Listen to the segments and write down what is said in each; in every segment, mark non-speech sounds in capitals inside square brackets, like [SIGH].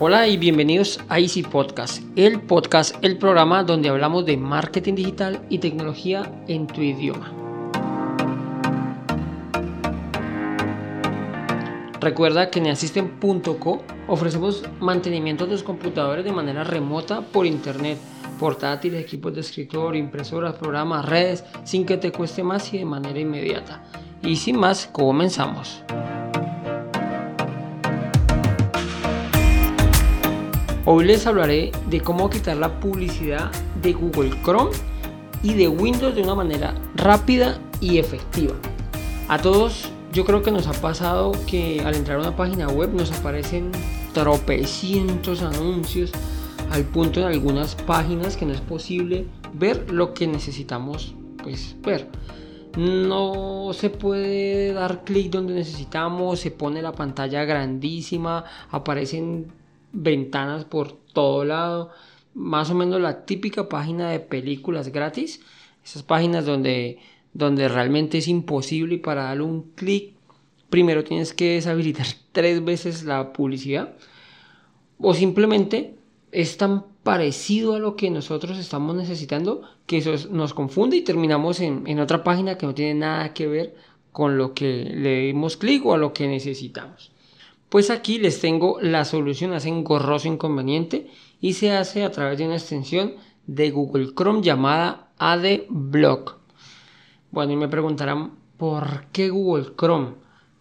Hola y bienvenidos a Easy Podcast, el podcast, el programa donde hablamos de marketing digital y tecnología en tu idioma. Recuerda que en Assistant.co ofrecemos mantenimiento de los computadores de manera remota por internet, portátiles, equipos de escritorio, impresoras, programas, redes, sin que te cueste más y de manera inmediata. Y sin más, comenzamos. Hoy les hablaré de cómo quitar la publicidad de Google Chrome y de Windows de una manera rápida y efectiva. A todos yo creo que nos ha pasado que al entrar a una página web nos aparecen tropecientos anuncios al punto en algunas páginas que no es posible ver lo que necesitamos pues ver. No se puede dar clic donde necesitamos, se pone la pantalla grandísima, aparecen ventanas por todo lado, más o menos la típica página de películas gratis, esas páginas donde, donde realmente es imposible para darle un clic primero tienes que deshabilitar [LAUGHS] tres veces la publicidad. O simplemente es tan parecido a lo que nosotros estamos necesitando que eso nos confunde y terminamos en, en otra página que no tiene nada que ver con lo que le dimos clic o a lo que necesitamos. Pues aquí les tengo la solución a ese engorroso inconveniente y se hace a través de una extensión de Google Chrome llamada AdBlock. Bueno, y me preguntarán, ¿por qué Google Chrome?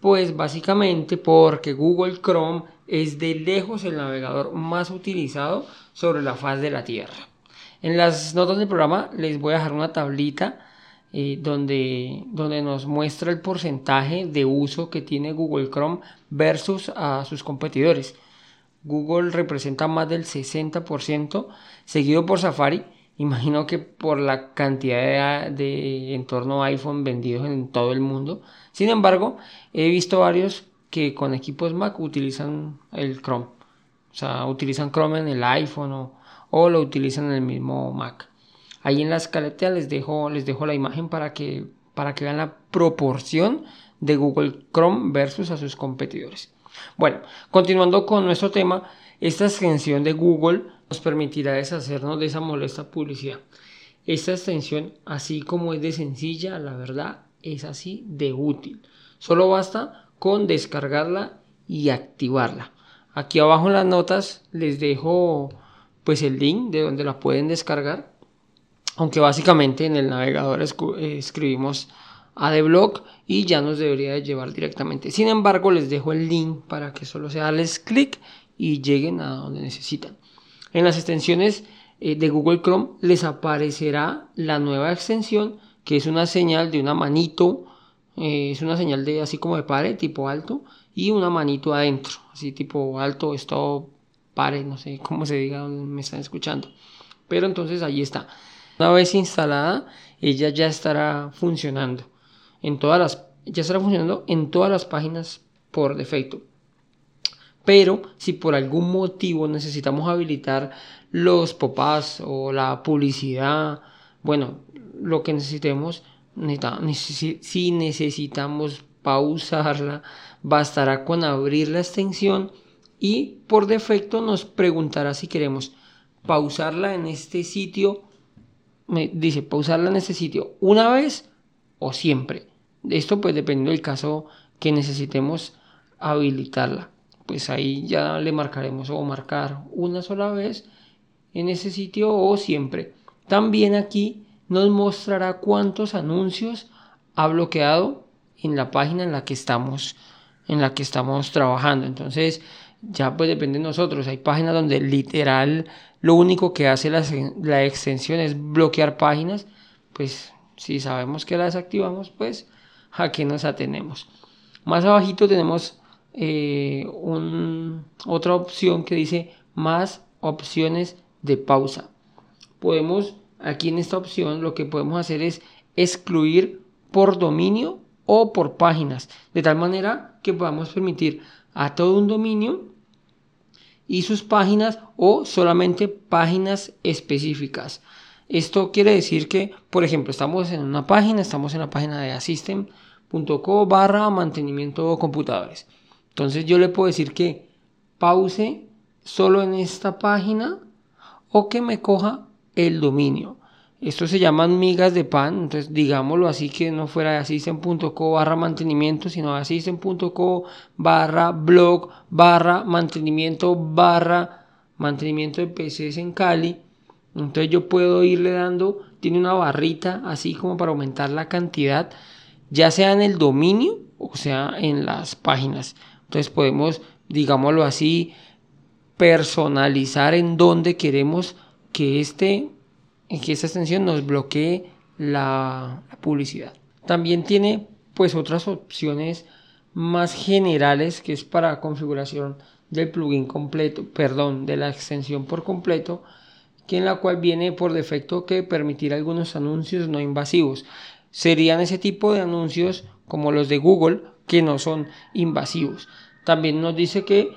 Pues básicamente porque Google Chrome es de lejos el navegador más utilizado sobre la faz de la Tierra. En las notas del programa les voy a dejar una tablita eh, donde, donde nos muestra el porcentaje de uso que tiene Google Chrome versus a sus competidores. Google representa más del 60%, seguido por Safari. Imagino que por la cantidad de, de entorno iPhone vendidos en todo el mundo. Sin embargo, he visto varios que con equipos Mac utilizan el Chrome. O sea, utilizan Chrome en el iPhone o, o lo utilizan en el mismo Mac. Ahí en la escaleta les dejo, les dejo la imagen para que, para que vean la proporción de Google Chrome versus a sus competidores. Bueno, continuando con nuestro tema, esta extensión de Google nos permitirá deshacernos de esa molesta publicidad. Esta extensión, así como es de sencilla, la verdad, es así de útil. Solo basta con descargarla y activarla. Aquí abajo en las notas les dejo pues el link de donde la pueden descargar aunque básicamente en el navegador eh, escribimos adblock y ya nos debería de llevar directamente. Sin embargo, les dejo el link para que solo sea darles clic y lleguen a donde necesitan. En las extensiones eh, de Google Chrome les aparecerá la nueva extensión que es una señal de una manito, eh, es una señal de así como de pare, tipo alto, y una manito adentro, así tipo alto, stop, pare, no sé cómo se diga me están escuchando. Pero entonces ahí está. Una vez instalada, ella ya estará funcionando en todas las ya estará funcionando en todas las páginas por defecto. Pero si por algún motivo necesitamos habilitar los pop-ups o la publicidad, bueno, lo que necesitemos, si necesitamos pausarla, bastará con abrir la extensión y por defecto nos preguntará si queremos pausarla en este sitio me dice pausarla en este sitio una vez o siempre. Esto pues dependiendo del caso que necesitemos habilitarla. Pues ahí ya le marcaremos o marcar una sola vez en ese sitio o siempre. También aquí nos mostrará cuántos anuncios ha bloqueado en la página en la que estamos en la que estamos trabajando. Entonces, ya pues depende de nosotros. Hay páginas donde literal lo único que hace la, extensión es bloquear páginas. Pues si sabemos que la desactivamos, pues a qué nos atenemos. Más abajito tenemos eh, otra opción que dice más opciones de pausa. Podemos, aquí en esta opción, lo que podemos hacer es excluir por dominio o por páginas, de tal manera que podamos permitir a todo un dominio y sus páginas o solamente páginas específicas. Esto quiere decir que, por ejemplo, estamos en una página, estamos en la página de asystem.co barra mantenimiento de computadores. Entonces yo le puedo decir que pause solo en esta página o que me coja el dominio. Esto se llaman migas de pan, entonces digámoslo así que no fuera asisten.co barra mantenimiento, sino asisten.co barra blog barra mantenimiento barra mantenimiento de PCs en Cali. Entonces yo puedo irle dando, tiene una barrita así como para aumentar la cantidad, ya sea en el dominio o sea en las páginas. Entonces podemos, digámoslo así, personalizar en donde queremos que este en que esta extensión nos bloquee la, publicidad. También tiene pues otras opciones más generales que es para configuración del plugin completo, perdón, de la extensión por completo, que en la cual viene por defecto que permitir algunos anuncios no invasivos. Serían ese tipo de anuncios como los de Google que no son invasivos. También nos dice que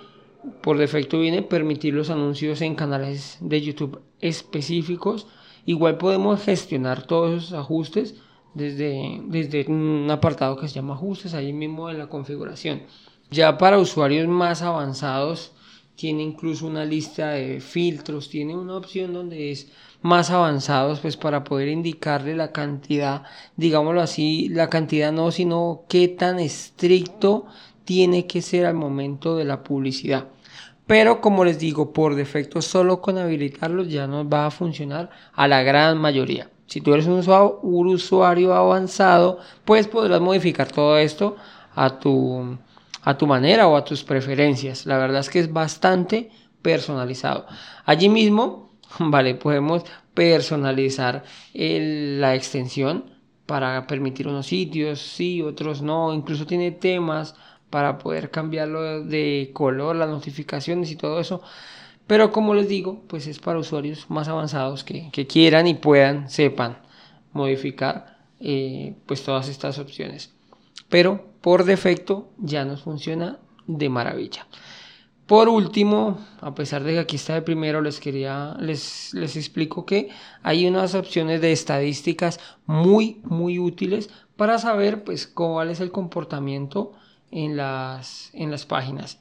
por defecto viene permitir los anuncios en canales de YouTube específicos Igual podemos gestionar todos esos ajustes desde, desde un apartado que se llama ajustes, ahí mismo en la configuración. Ya para usuarios más avanzados, tiene incluso una lista de filtros, tiene una opción donde es más avanzados, pues para poder indicarle la cantidad, digámoslo así, la cantidad no, sino qué tan estricto tiene que ser al momento de la publicidad. Pero como les digo, por defecto solo con habilitarlos ya nos va a funcionar a la gran mayoría. Si tú eres un usuario, avanzado, pues podrás modificar todo esto a tu, a tu manera o a tus preferencias. La verdad es que es bastante personalizado. Allí mismo, [LAUGHS] vale, podemos personalizar la extensión para permitir unos sitios, sí, otros no. Incluso tiene temas para poder cambiarlo de color, las notificaciones y todo eso. Pero como les digo, pues es para usuarios más avanzados que, quieran y puedan, sepan modificar eh, pues todas estas opciones. Pero por defecto ya nos funciona de maravilla. Por último, a pesar de que aquí está de primero, les quería, les, les explico que hay unas opciones de estadísticas muy, muy útiles para saber pues cuál es el comportamiento en las, en las páginas.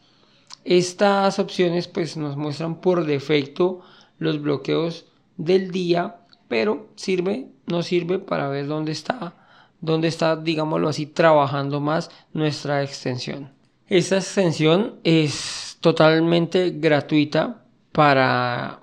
Estas opciones pues nos muestran por defecto los bloqueos del día, pero sirve, no sirve para ver dónde está, dónde está, digámoslo así, trabajando más nuestra extensión. Esta extensión es totalmente gratuita para,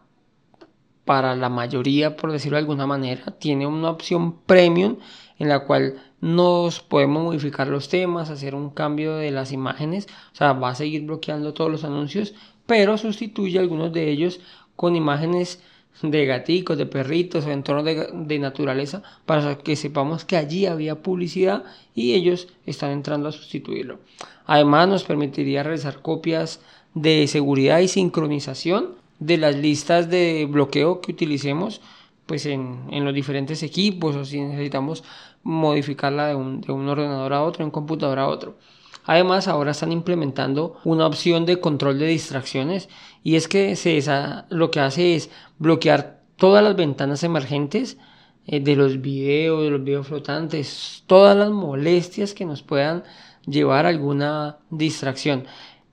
para la mayoría, por decirlo de alguna manera. Tiene una opción premium en la cual nos podemos modificar los temas, hacer un cambio de las imágenes, o sea, va a seguir bloqueando todos los anuncios, pero sustituye algunos de ellos con imágenes de gaticos, de perritos o entornos de, de, naturaleza para que sepamos que allí había publicidad y ellos están entrando a sustituirlo. Además nos permitiría realizar copias de seguridad y sincronización de las listas de bloqueo que utilicemos pues en, en los diferentes equipos o si necesitamos modificarla de un, de un ordenador a otro, de un computador a otro. Además, ahora están implementando una opción de control de distracciones y es que se lo que hace es bloquear todas las ventanas emergentes eh, de los videos, de los videos flotantes, todas las molestias que nos puedan llevar a alguna distracción.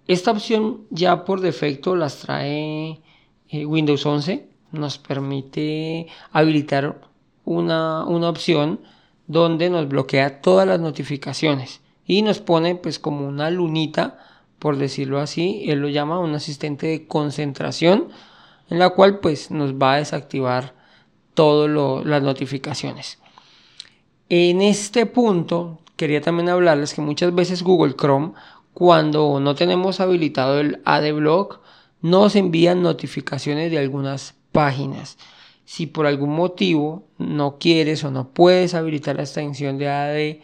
Esta opción ya por defecto las trae eh, Windows 11, nos permite habilitar una, una opción donde nos bloquea todas las notificaciones y nos pone pues como una lunita, por decirlo así, él lo llama un asistente de concentración, en la cual pues nos va a desactivar todas las notificaciones. En este punto quería también hablarles que muchas veces Google Chrome cuando no tenemos habilitado el AdBlock nos envían notificaciones de algunas páginas si por algún motivo no quieres o no puedes habilitar la extensión de AD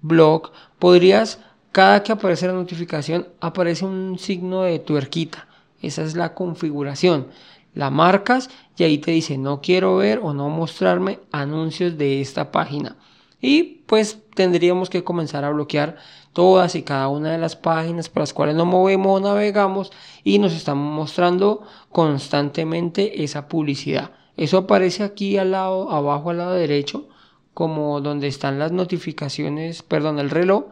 Block, podrías, cada que aparece la notificación, aparece un signo de tuerquita. Esa es la configuración. La marcas y ahí te dice no quiero ver o no mostrarme anuncios de esta página. Y pues tendríamos que comenzar a bloquear todas y cada una de las páginas por las cuales nos movemos o navegamos y nos están mostrando constantemente esa publicidad. Eso aparece aquí al lado, abajo al lado derecho, como donde están las notificaciones, perdón, el reloj.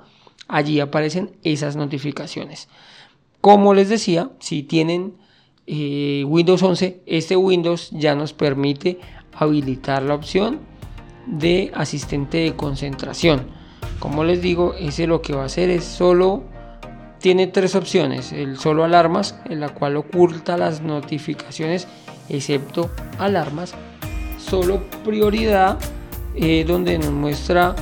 Allí aparecen esas notificaciones. Como les decía, si tienen eh, Windows 11, este Windows ya nos permite habilitar la opción de asistente de concentración. Como les digo, ese lo que va a hacer es solo tiene tres opciones, el solo alarmas, en la cual oculta las notificaciones excepto alarmas, solo prioridad, eh, donde nos muestra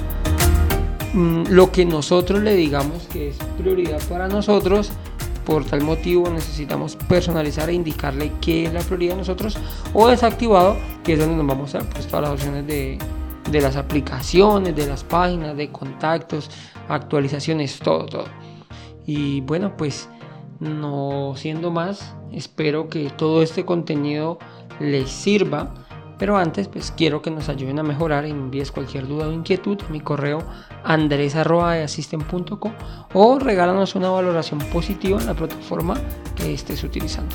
mm, lo que nosotros le digamos que es prioridad para nosotros por tal motivo necesitamos personalizar e indicarle qué es la prioridad de nosotros o desactivado, que es donde nos vamos a pues, todas las opciones de, de las aplicaciones, de las páginas, de contactos, actualizaciones, todo, todo. Y bueno, pues no siendo más, espero que todo este contenido les sirva pero antes, pues quiero que nos ayuden a mejorar y envíes cualquier duda o inquietud a mi correo andres.asisten.com o regálanos una valoración positiva en la plataforma que estés utilizando.